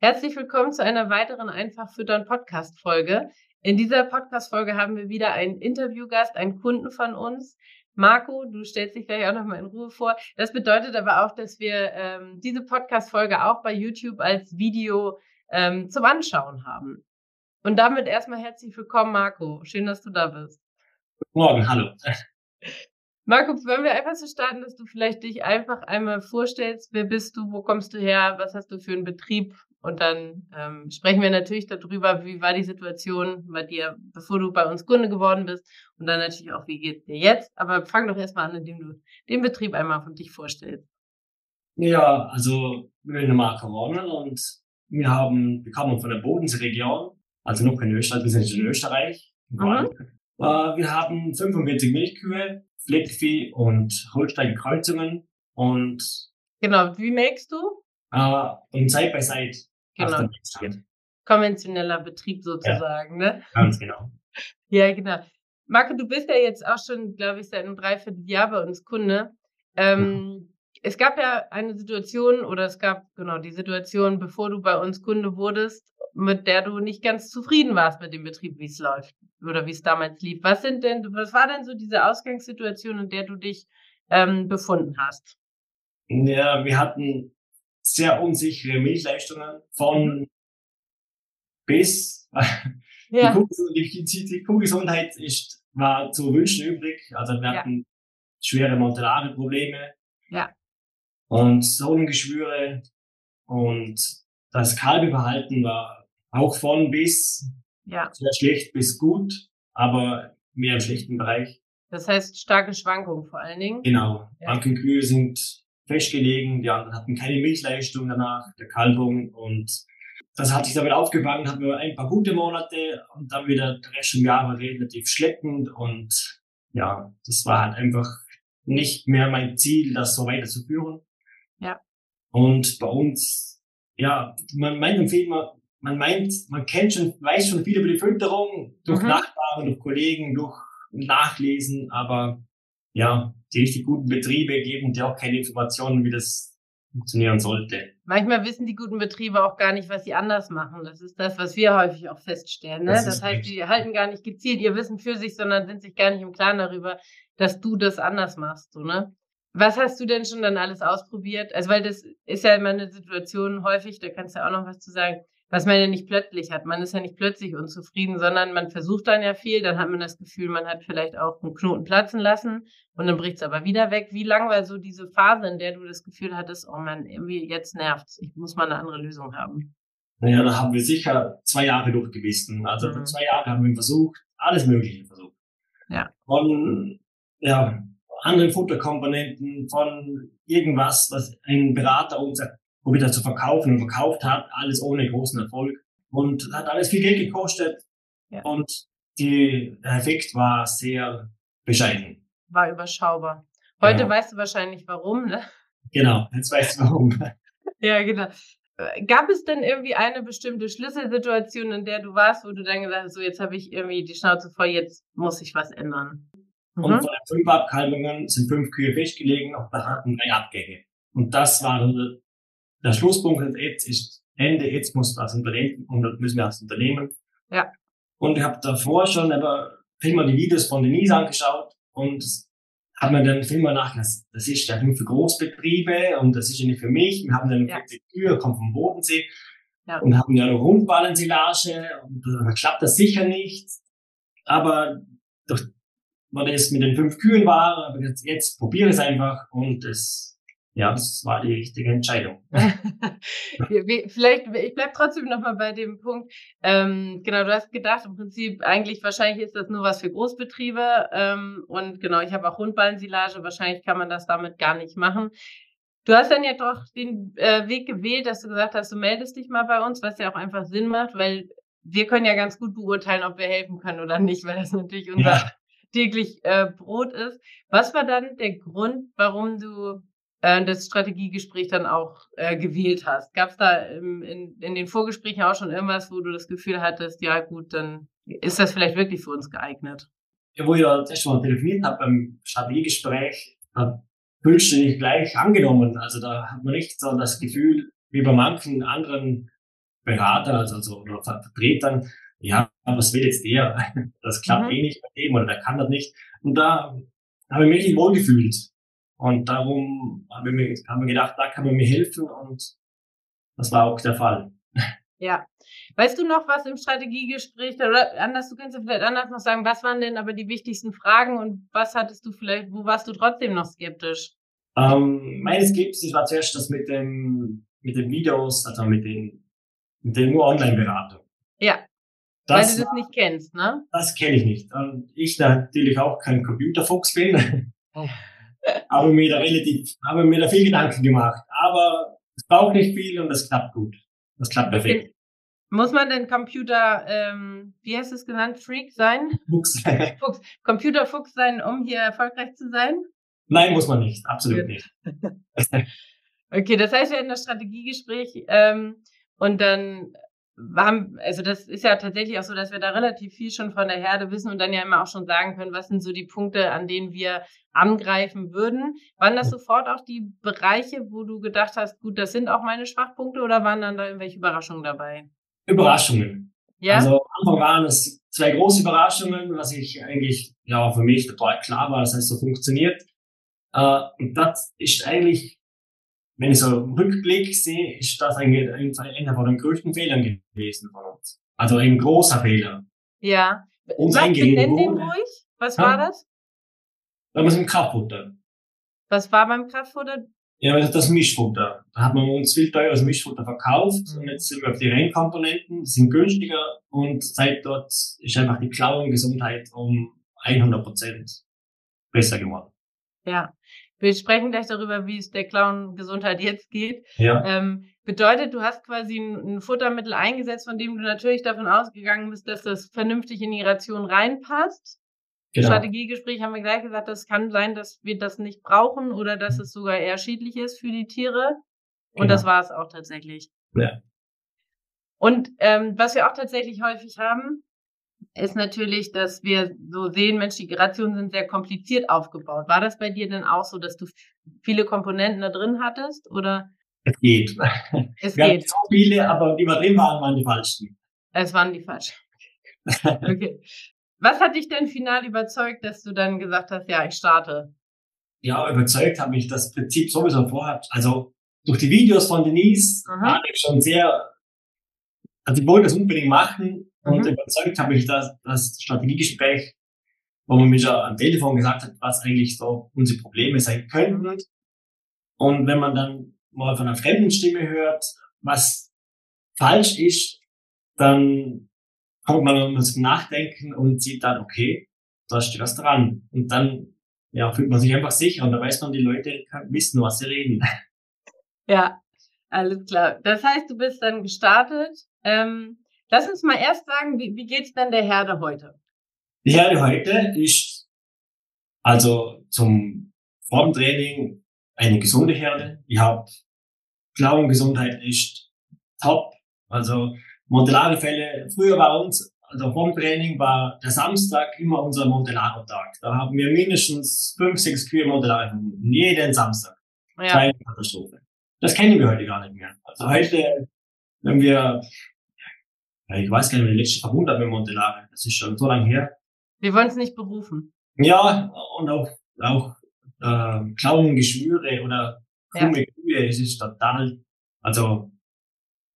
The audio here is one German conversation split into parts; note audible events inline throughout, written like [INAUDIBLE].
Herzlich willkommen zu einer weiteren Einfach füttern Podcast Folge. In dieser Podcast Folge haben wir wieder einen Interviewgast, einen Kunden von uns. Marco, du stellst dich gleich auch nochmal in Ruhe vor. Das bedeutet aber auch, dass wir ähm, diese Podcast Folge auch bei YouTube als Video ähm, zum Anschauen haben. Und damit erstmal herzlich willkommen, Marco. Schön, dass du da bist. Guten Morgen, hallo. [LAUGHS] Marco, wollen wir einfach so starten, dass du vielleicht dich einfach einmal vorstellst, wer bist du, wo kommst du her, was hast du für einen Betrieb und dann ähm, sprechen wir natürlich darüber, wie war die Situation bei dir, bevor du bei uns Kunde geworden bist. Und dann natürlich auch, wie geht dir jetzt. Aber fang doch erstmal an, indem du den Betrieb einmal von dich vorstellst. Ja, also wir sind Marco Ronald und wir haben, wir kommen von der Bodenseeregion, also noch in Österreich, wir sind in Österreich. Mhm. Äh, wir haben 45 Milchkühe, Fleckvieh und Holstein-Kreuzungen und Genau, wie melkst du? Äh, und Side by Side Genau. Konventioneller Betrieb sozusagen, ja, ne? Ganz genau. Ja, genau. Marco, du bist ja jetzt auch schon, glaube ich, seit einem Dreivierteljahr bei uns Kunde. Ähm, mhm. Es gab ja eine Situation oder es gab genau die Situation, bevor du bei uns Kunde wurdest, mit der du nicht ganz zufrieden warst mit dem Betrieb, wie es läuft oder wie es damals lief. Was sind denn, was war denn so diese Ausgangssituation, in der du dich ähm, befunden hast? Ja, wir hatten sehr unsichere Milchleistungen von mhm. bis. [LAUGHS] Ja. Die, die, die Kuhgesundheit ist, war zu wünschen übrig. Also wir hatten schwere Montellare-Probleme. Ja. Und Sohnengeschwüre. Und das Kalbeverhalten war auch von bis ja. sehr schlecht bis gut, aber mehr im schlechten Bereich. Das heißt starke Schwankungen vor allen Dingen. Genau. Ja. Manche Kühe sind festgelegen, die anderen hatten keine Milchleistung danach, der Kalbung und das hat sich damit aufgefangen, hatten wir ein paar gute Monate und dann wieder der Rest im Jahr war relativ schleppend und ja, das war halt einfach nicht mehr mein Ziel, das so weiterzuführen. Ja. Und bei uns, ja, man meint immer, man meint, man kennt schon, weiß schon viel über die Fütterung durch mhm. Nachbarn, durch Kollegen, durch Nachlesen, aber ja, die richtig guten Betriebe geben dir auch keine Informationen, wie das funktionieren sollte. Manchmal wissen die guten Betriebe auch gar nicht, was sie anders machen. Das ist das, was wir häufig auch feststellen. Ne? Das, das heißt, sie halten gar nicht gezielt ihr Wissen für sich, sondern sind sich gar nicht im Klaren darüber, dass du das anders machst. So, ne? Was hast du denn schon dann alles ausprobiert? Also, weil das ist ja immer eine Situation häufig, da kannst du auch noch was zu sagen was man ja nicht plötzlich hat. Man ist ja nicht plötzlich unzufrieden, sondern man versucht dann ja viel, dann hat man das Gefühl, man hat vielleicht auch einen Knoten platzen lassen und dann bricht es aber wieder weg. Wie lang war so diese Phase, in der du das Gefühl hattest, oh man, irgendwie jetzt nervt's, ich muss mal eine andere Lösung haben? Naja, da haben wir sicher zwei Jahre durchgebissen. Also mhm. zwei Jahre haben wir versucht, alles Mögliche versucht. Ja. Von ja, anderen Futterkomponenten, von irgendwas, was ein Berater uns probiert zu verkaufen und verkauft hat, alles ohne großen Erfolg. Und hat alles viel Geld gekostet. Ja. Und die, der Effekt war sehr bescheiden. War überschaubar. Heute genau. weißt du wahrscheinlich warum, ne? Genau, jetzt weißt du warum. [LAUGHS] ja, genau. Gab es denn irgendwie eine bestimmte Schlüsselsituation, in der du warst, wo du dann gesagt hast, so jetzt habe ich irgendwie die Schnauze voll, jetzt muss ich was ändern? Mhm. Und von den fünf Abkalbungen sind fünf Kühe festgelegen, auch da hatten drei Abgänge. Und das war der Schlusspunkt jetzt ist Ende, jetzt muss was unternehmen und müssen wir was unternehmen. Ja. Und ich habe davor schon aber viel die Videos von Denise angeschaut und habe mir dann viel mal nachgedacht, das ist ja nur für Großbetriebe und das ist ja nicht für mich. Wir haben dann eine ja. Tür, kommt vom Bodensee. ja. und haben ja noch Rundballensilage und da klappt das sicher nicht. Aber durch, weil es mit den fünf Kühen war, aber jetzt, jetzt probiere es einfach und es ja, das war die richtige Entscheidung. [LAUGHS] [LAUGHS] Vielleicht, ich bleib trotzdem nochmal bei dem Punkt. Ähm, genau, du hast gedacht, im Prinzip, eigentlich wahrscheinlich ist das nur was für Großbetriebe. Ähm, und genau, ich habe auch Rundballensilage, wahrscheinlich kann man das damit gar nicht machen. Du hast dann ja doch den äh, Weg gewählt, dass du gesagt hast, du meldest dich mal bei uns, was ja auch einfach Sinn macht, weil wir können ja ganz gut beurteilen, ob wir helfen können oder nicht, weil das natürlich unser ja. täglich äh, Brot ist. Was war dann der Grund, warum du äh, das Strategiegespräch dann auch äh, gewählt hast. Gab es da im, in, in den Vorgesprächen auch schon irgendwas, wo du das Gefühl hattest, ja gut, dann ist das vielleicht wirklich für uns geeignet? Ja, wo ich das erste Mal telefoniert habe beim Strategiegespräch, hat fühlst du dich gleich angenommen. Also da hat man nicht so das Gefühl, wie bei manchen anderen Beratern, also, also oder Vertretern, ja, was will jetzt der? [LAUGHS] Das klappt mhm. eh nicht bei dem oder der kann das nicht. Und da habe ich mich wohl gefühlt. Und darum haben wir, haben wir gedacht, da kann man mir helfen und das war auch der Fall. Ja. Weißt du noch was im Strategiegespräch oder anders, du kannst ja vielleicht anders noch sagen, was waren denn aber die wichtigsten Fragen und was hattest du vielleicht, wo warst du trotzdem noch skeptisch? Ähm, meine Skepsis war zuerst das mit dem, mit den Videos, also mit den, mit den nur Online-Beratung. Ja. Das, Weil du das nicht kennst, ne? Das kenne ich nicht. Und ich natürlich auch kein Computerfuchs bin. Habe mir da relativ, habe mir da viel Gedanken gemacht. Aber es braucht nicht viel und es klappt gut. Das klappt perfekt. Muss man denn Computer, ähm, wie heißt es genannt, Freak sein? Fuchs. [LAUGHS] Fuchs. Computerfuchs sein, um hier erfolgreich zu sein? Nein, muss man nicht. Absolut nicht. [LAUGHS] [LAUGHS] okay, das heißt, wir hatten das Strategiegespräch ähm, und dann haben, also das ist ja tatsächlich auch so, dass wir da relativ viel schon von der Herde wissen und dann ja immer auch schon sagen können, was sind so die Punkte, an denen wir angreifen würden. Waren das sofort auch die Bereiche, wo du gedacht hast, gut, das sind auch meine Schwachpunkte oder waren dann da irgendwelche Überraschungen dabei? Überraschungen. Ja? Also am Anfang waren es zwei große Überraschungen, was ich eigentlich, ja, für mich total klar war, dass es so funktioniert. Äh, und das ist eigentlich wenn ich so im Rückblick sehe, ist das eigentlich einer von den größten Fehlern gewesen von uns. Also ein großer Fehler. Ja. Uns Was, nenn den ruhig. Was ja? war das? Da wir sind Kraftfutter. Was war beim Kraftfutter? Ja, das Mischfutter. Da hat man uns viel teures Mischfutter verkauft mhm. und jetzt sind wir auf die Rennkomponenten, sind günstiger und seit dort ist einfach die Klauengesundheit um 100 Prozent besser geworden. Ja. Wir sprechen gleich darüber, wie es der Clown-Gesundheit jetzt geht. Ja. Ähm, bedeutet, du hast quasi ein, ein, Futtermittel eingesetzt, von dem du natürlich davon ausgegangen bist, dass das vernünftig in die Ration reinpasst. Genau. Strategiegespräch haben wir gleich gesagt, das kann sein, dass wir das nicht brauchen oder dass es sogar eher schädlich ist für die Tiere. Und genau. das war es auch tatsächlich. Ja. Und ähm, was wir auch tatsächlich häufig haben, ist natürlich, dass wir so sehen, Mensch, die Rationen sind sehr kompliziert aufgebaut. War das bei dir denn auch so, dass du viele Komponenten da drin hattest oder? Es geht. Es wir geht. so viele, aber die wir drin waren, waren die falschen. Es waren die falschen. Okay. Was hat dich denn final überzeugt, dass du dann gesagt hast, ja, ich starte? Ja, überzeugt hat mich das Prinzip sowieso vorhat. Also durch die Videos von Denise mhm. war ich schon sehr, also ich wollte das unbedingt machen, und mhm. überzeugt habe ich das, das Strategiegespräch, wo man mir schon am Telefon gesagt hat, was eigentlich so unsere Probleme sein könnten. Und wenn man dann mal von einer fremden Stimme hört, was falsch ist, dann kommt man um zum Nachdenken und sieht dann, okay, da steht was dran. Und dann ja, fühlt man sich einfach sicher und da weiß man, die Leute wissen, was sie reden. Ja, alles klar. Das heißt, du bist dann gestartet. Ähm, Lass uns mal erst sagen, wie, wie geht's denn der Herde heute? Die Herde heute ist also zum Formtraining eine gesunde Herde. Ich habe Klauengesundheit ist top. Also Montellare-Fälle. Früher war uns, also Formtraining war der Samstag immer unser Montellaro-Tag. Da haben wir mindestens fünf, sechs Kühe Montellare jeden Samstag. Ja. Keine Katastrophe. Das kennen wir heute gar nicht mehr. Also heute, wenn wir ich weiß gar nicht, wie die letzte Verwundert mit Montelare. Das ist schon so lange her. Wir wollen es nicht berufen. Ja, und auch, auch äh, Klauengeschwüre oder krumme ja. Kühe, es ist total, also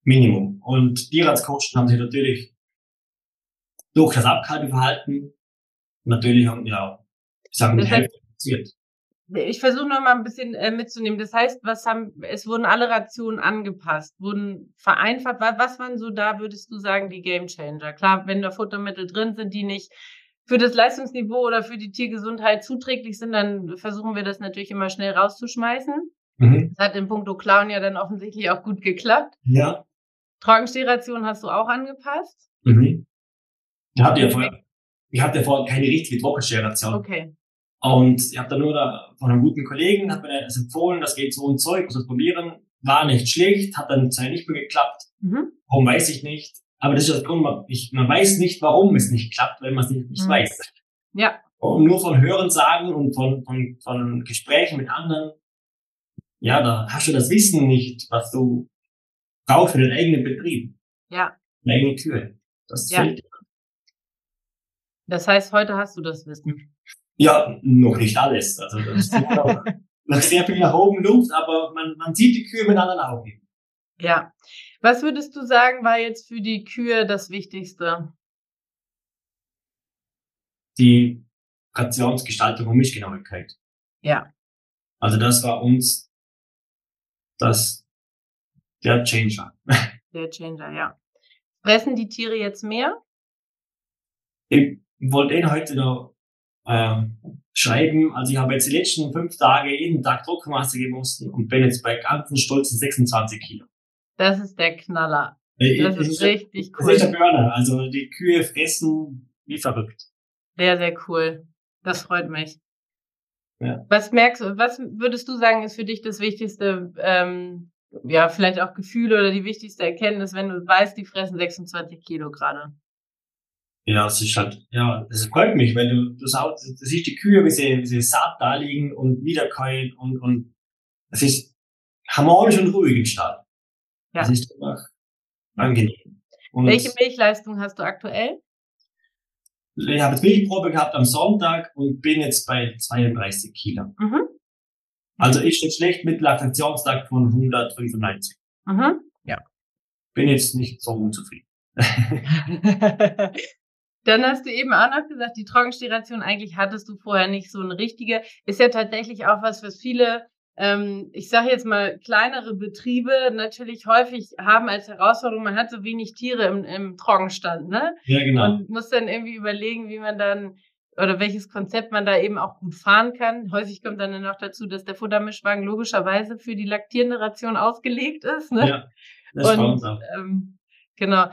Minimum. Und Tierarztkosten haben sich natürlich durch das Abkalteverhalten natürlich, ja, ich sage, die Hälfte reduziert. Ich versuche noch mal ein bisschen äh, mitzunehmen. Das heißt, was haben, es wurden alle Rationen angepasst, wurden vereinfacht. Was, was waren so da, würdest du sagen, die Game Changer? Klar, wenn da Futtermittel drin sind, die nicht für das Leistungsniveau oder für die Tiergesundheit zuträglich sind, dann versuchen wir das natürlich immer schnell rauszuschmeißen. Mhm. Das hat in puncto Clown ja dann offensichtlich auch gut geklappt. Ja. Trockenstehration hast du auch angepasst? Mhm. Ich hatte ja vorher, ich hatte vorher keine richtige Trockenstehration. Okay. Und ich habe dann nur da von einem guten Kollegen, hat mir das empfohlen, das geht so und so, ich muss das probieren. War nicht schlecht, hat dann zwar nicht mehr geklappt. Mhm. Warum weiß ich nicht. Aber das ist das Grund, man, ich, man weiß nicht, warum es nicht klappt, wenn man es nicht, nicht mhm. weiß. Ja. Und nur von Hören sagen und von, von, von Gesprächen mit anderen, ja, da hast du das Wissen nicht, was du brauchst für den eigenen Betrieb. Ja. Deine eigene Kühe. Das ja. fehlt. Das heißt, heute hast du das Wissen. Ja, noch nicht alles. Also das ist noch, [LAUGHS] noch sehr viel nach oben Luft, aber man, man sieht die Kühe mit anderen Augen. Ja. Was würdest du sagen, war jetzt für die Kühe das Wichtigste? Die Rationsgestaltung und Mischgenauigkeit. Ja. Also das war uns das der Changer. [LAUGHS] Der Changer, ja. Fressen die Tiere jetzt mehr? Ich wollte Ihnen heute noch äh, schreiben. Also ich habe jetzt die letzten fünf Tage jeden Tag Druckmasse gemusst und bin jetzt bei ganzen stolzen 26 Kilo. Das ist der Knaller. Das ist, ist richtig cool. Das ist der Burner. Also die Kühe fressen wie verrückt. Sehr, sehr cool. Das freut mich. Ja. Was merkst du, was würdest du sagen, ist für dich das wichtigste, ähm, ja, vielleicht auch Gefühle oder die wichtigste Erkenntnis, wenn du weißt, die fressen 26 Kilo gerade? Ja, es ist halt, ja, es freut mich, weil du, du, sagst, du siehst die Kühe, wie sie, wie sie satt da liegen und wiederkäuen und, und es ist harmonisch und ruhig im Stall. Ja. Das ist einfach angenehm. Und Welche Milchleistung hast du aktuell? Ich habe jetzt Milchprobe gehabt am Sonntag und bin jetzt bei 32 Kilo. Mhm. Also ist jetzt schlecht mit Laktationstag von 195. Mhm. Ja. Bin jetzt nicht so unzufrieden. [LAUGHS] [LAUGHS] Dann hast du eben auch noch gesagt, die Trockenstiration eigentlich hattest du vorher nicht so eine richtige. Ist ja tatsächlich auch was, was viele, ähm, ich sage jetzt mal, kleinere Betriebe natürlich häufig haben als Herausforderung, man hat so wenig Tiere im, im Trockenstand, ne? Ja, genau. Und muss dann irgendwie überlegen, wie man dann oder welches Konzept man da eben auch gut fahren kann. Häufig kommt dann noch dazu, dass der Futtermischwagen logischerweise für die laktierende Ration ausgelegt ist. Ne? Ja, das Und, auch. Ähm, genau.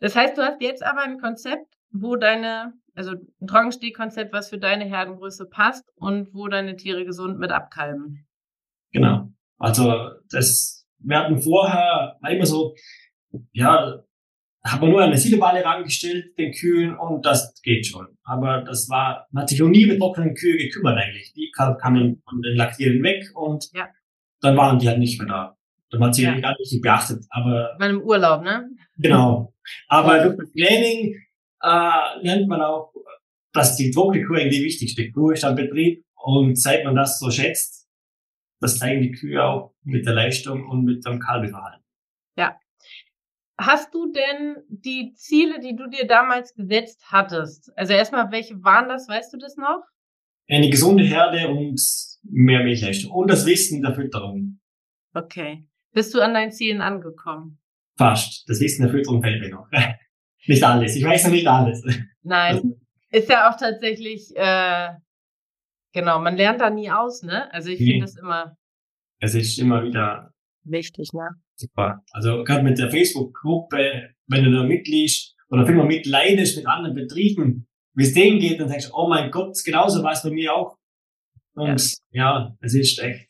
Das heißt, du hast jetzt aber ein Konzept, wo deine, also ein Trockenstehkonzept, was für deine Herdengröße passt und wo deine Tiere gesund mit abkalben. Genau. Also das, wir hatten vorher immer so, ja, hat man nur eine Siloballe rangestellt, den Kühen, und das geht schon. Aber das war, man hat sich noch nie mit trockenen Kühe gekümmert eigentlich. Die kamen von den Laktieren weg und ja. dann waren die halt nicht mehr da. Dann hat sie ja. gar nicht beachtet. Aber. Bei einem Urlaub, ne? Genau. Aber durch das Training äh, lernt man auch, dass die Kuh eigentlich die wichtigste Kuh ist am Betrieb. Und seit man das so schätzt, das zeigen die Kühe auch mit der Leistung und mit dem Kalbeverhalten. Ja. Hast du denn die Ziele, die du dir damals gesetzt hattest? Also erstmal, welche waren das? Weißt du das noch? Eine gesunde Herde und mehr Milchleistung. Und das Wissen der Fütterung. Okay. Bist du an deinen Zielen angekommen? Fast. Das Wissen der Fütterung fällt mir noch. [LAUGHS] nicht alles. Ich weiß noch nicht alles. Nein. Also, ist ja auch tatsächlich, äh, genau, man lernt da nie aus, ne? Also ich nee. finde das immer. Es ist immer wieder wichtig, ne? Super. Also gerade mit der Facebook-Gruppe, wenn du da mitliest oder viel mal mitleidest mit anderen Betrieben, wie es denen geht, dann denkst du, oh mein Gott, genauso war es bei mir auch. Und ja, ja es ist echt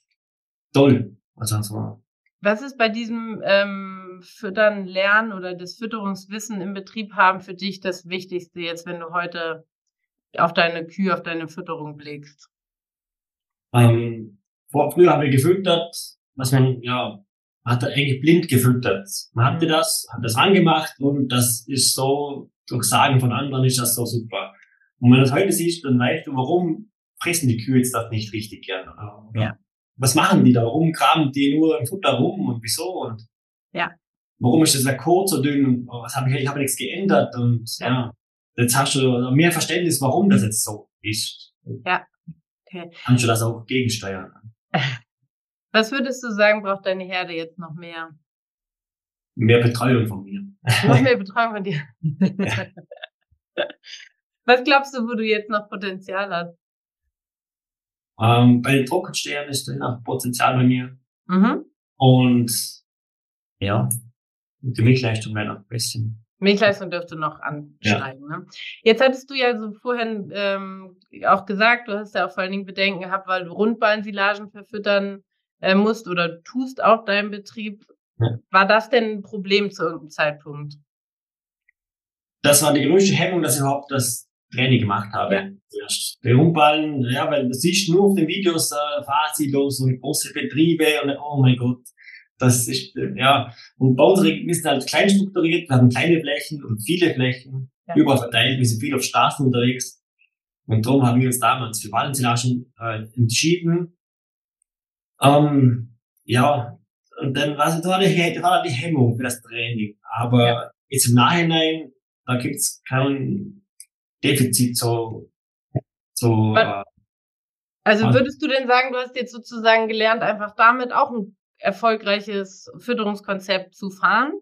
toll. Also so. Was ist bei diesem ähm, Füttern, Lernen oder das Fütterungswissen im Betrieb haben für dich das Wichtigste jetzt, wenn du heute auf deine Kühe, auf deine Fütterung blickst? Ähm, vor, früher haben wir gefüttert, was man, ja, hat er eigentlich blind gefüttert. Man hatte mhm. das, hat das angemacht und das ist so, durch Sagen von anderen ist das so super. Und wenn du das heute siehst, dann weißt du, warum fressen die Kühe jetzt das nicht richtig gern. Oder? Ja. Was machen die da? Warum kramen die nur im Futter rum und wieso? Und ja. Warum ist das der Code so dünn und was habe ich, ich habe nichts geändert und ja, jetzt hast du mehr Verständnis, warum das jetzt so ist. Ja. Okay. Kannst du das auch gegensteuern. [LAUGHS] Was würdest du sagen, braucht deine Herde jetzt noch mehr? Mehr Betreuung von mir. Noch mehr [LAUGHS] Betreuung von dir. [LAUGHS] Was glaubst du, wo du jetzt noch Potenzial hast? Ähm, bei den Trockensternen ist da noch Potenzial bei mir. Mhm. Und ja, die Milchleistung wäre noch ein bisschen. Milchleistung dürfte noch ansteigen. Ja. Ne? Jetzt hattest du ja so vorhin ähm, auch gesagt, du hast ja auch vor allen Dingen Bedenken gehabt, weil du Rundballensilagen verfüttern äh, musst oder tust auch deinem Betrieb. Ja. War das denn ein Problem zu irgendeinem Zeitpunkt? Das war die größte Hemmung, dass ich überhaupt das Training gemacht habe. Ja. Zuerst. Der Rundballen, ja, weil du siehst nur auf den Videos äh, Fahrsilos und große Betriebe und oh mein Gott, das ist, ja, und bei uns ist halt klein strukturiert, wir haben kleine Flächen und viele Flächen, ja. überall verteilt, wir sind viel auf Straßen unterwegs. Und darum haben wir uns damals für Wallensilagen äh, entschieden. Ähm, ja, und dann war, das war, die, die Hemmung für das Training. Aber ja. jetzt im Nachhinein, da gibt's kein Defizit so, so. Äh, also würdest du denn sagen, du hast jetzt sozusagen gelernt, einfach damit auch ein erfolgreiches Fütterungskonzept zu fahren?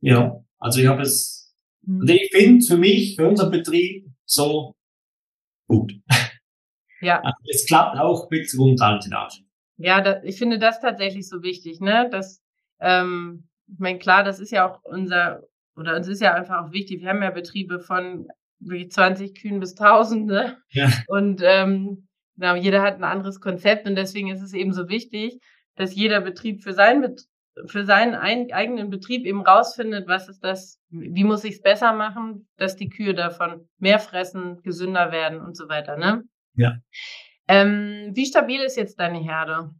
Ja, also ich habe es, hm. also ich finde für mich, für unseren Betrieb so gut. Ja. [LAUGHS] Also es klappt auch mit Grundaltenage. Ja, da, ich finde das tatsächlich so wichtig, ne? Das, ähm, ich meine, klar, das ist ja auch unser, oder uns ist ja einfach auch wichtig. Wir haben ja Betriebe von wirklich 20 Kühen bis 1000, ne? Ja. Und ähm, genau, jeder hat ein anderes Konzept und deswegen ist es eben so wichtig, dass jeder Betrieb für seinen, für seinen eigenen Betrieb eben rausfindet, was ist das, wie muss ich es besser machen, dass die Kühe davon mehr fressen, gesünder werden und so weiter, ne? Ja. Ähm, wie stabil ist jetzt deine Herde?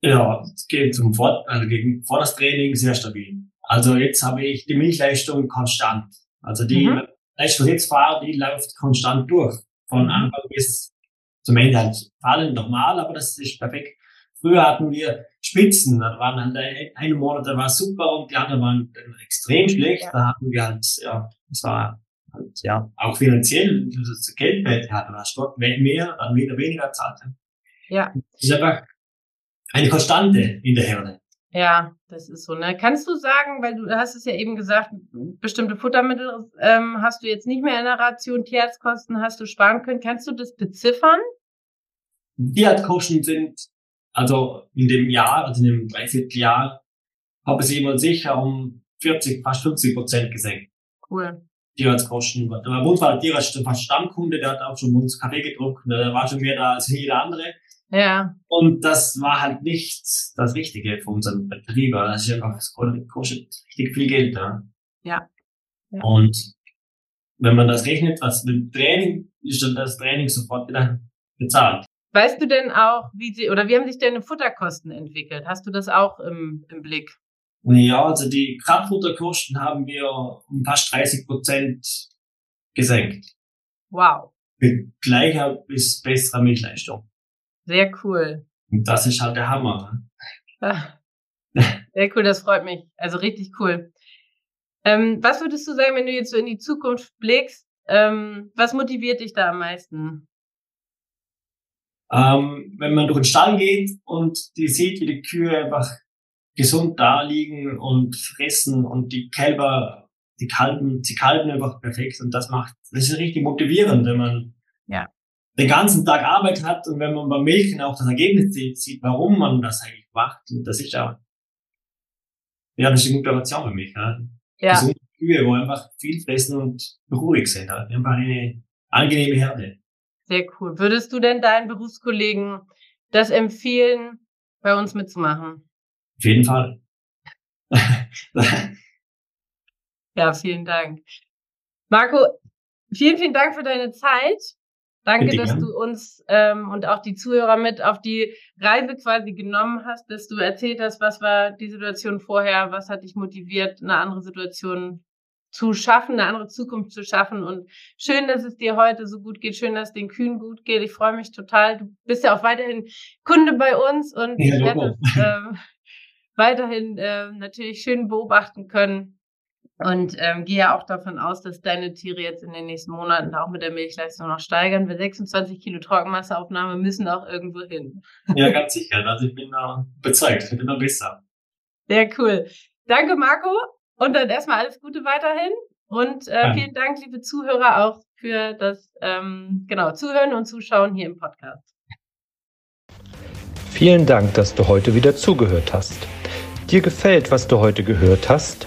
Ja, es geht zum Vor also gegen vor das Training sehr stabil. Also jetzt habe ich die Milchleistung konstant. Also die mhm. Leistung, jetzt fahre, die läuft konstant durch. Von mhm. Anfang bis zum Ende halt fallen normal, aber das ist perfekt. Früher hatten wir Spitzen, da waren halt eine Monat war super und die anderen waren extrem schlecht. Da hatten wir halt, ja, es war halt, ja, auch finanziell, das Geldwert hat, da hast dort mehr, dann wieder weniger zahlt. Ja. Das ist einfach eine Konstante in der Herde. Ja, das ist so. Ne? Kannst du sagen, weil du hast es ja eben gesagt, bestimmte Futtermittel ähm, hast du jetzt nicht mehr in der Ration, Tierarztkosten hast du sparen können. Kannst du das beziffern? Tierarztkosten sind, also in dem Jahr, also in dem Dreivierteljahr, habe ich sie immer sicher um 40, fast 50 Prozent gesenkt. Cool. Tierarztkosten. Bei uns war der Tierarzt fast Stammkunde, der hat auch schon uns Kaffee gedruckt, der war schon mehr da als jeder andere. Ja. Und das war halt nicht das Richtige für unseren Betrieb. Das ist einfach, das kostet richtig viel Geld. Ja. ja. ja. Und wenn man das rechnet, was mit Training, ist dann das Training sofort wieder bezahlt. Weißt du denn auch, wie sie, oder wie haben sich deine Futterkosten entwickelt? Hast du das auch im, im Blick? Ja, also die Kraftfutterkosten haben wir um fast 30 Prozent gesenkt. Wow. Mit gleicher bis besserer Milchleistung. Sehr cool. Und das ist halt der Hammer. Ne? Sehr cool, das freut mich. Also richtig cool. Ähm, was würdest du sagen, wenn du jetzt so in die Zukunft blickst? Ähm, was motiviert dich da am meisten? Ähm, wenn man durch den Stall geht und die sieht, wie die Kühe einfach gesund da liegen und fressen und die Kälber, die kalben, die kalben einfach perfekt und das macht, das ist richtig motivierend, wenn man ja den ganzen Tag Arbeit hat und wenn man beim Milchen auch das Ergebnis sieht, warum man das eigentlich macht, und das ist ja, ja, das ist eine Motivation für mich. Ja. ja. Gesunde Kühe, wo einfach viel fressen und ruhig sind. Ja. Einfach eine angenehme Herde. Sehr cool. Würdest du denn deinen Berufskollegen das empfehlen, bei uns mitzumachen? Auf jeden Fall. [LAUGHS] ja, vielen Dank. Marco, vielen, vielen Dank für deine Zeit. Danke, dass du uns ähm, und auch die Zuhörer mit auf die Reise quasi genommen hast, dass du erzählt hast, was war die Situation vorher, was hat dich motiviert, eine andere Situation zu schaffen, eine andere Zukunft zu schaffen. Und schön, dass es dir heute so gut geht, schön, dass es den Kühen gut geht. Ich freue mich total. Du bist ja auch weiterhin Kunde bei uns und ja, ich werde es ähm, weiterhin äh, natürlich schön beobachten können. Und ähm, gehe ja auch davon aus, dass deine Tiere jetzt in den nächsten Monaten auch mit der Milchleistung noch steigern. Wir 26 Kilo Trockenmasseaufnahme müssen auch irgendwo hin. Ja, ganz sicher. Also ich bin da bezeugt, wird immer besser. Sehr cool. Danke, Marco. Und dann erstmal alles Gute weiterhin. Und äh, vielen Dank, liebe Zuhörer, auch für das ähm, genau Zuhören und Zuschauen hier im Podcast. Vielen Dank, dass du heute wieder zugehört hast. Dir gefällt, was du heute gehört hast?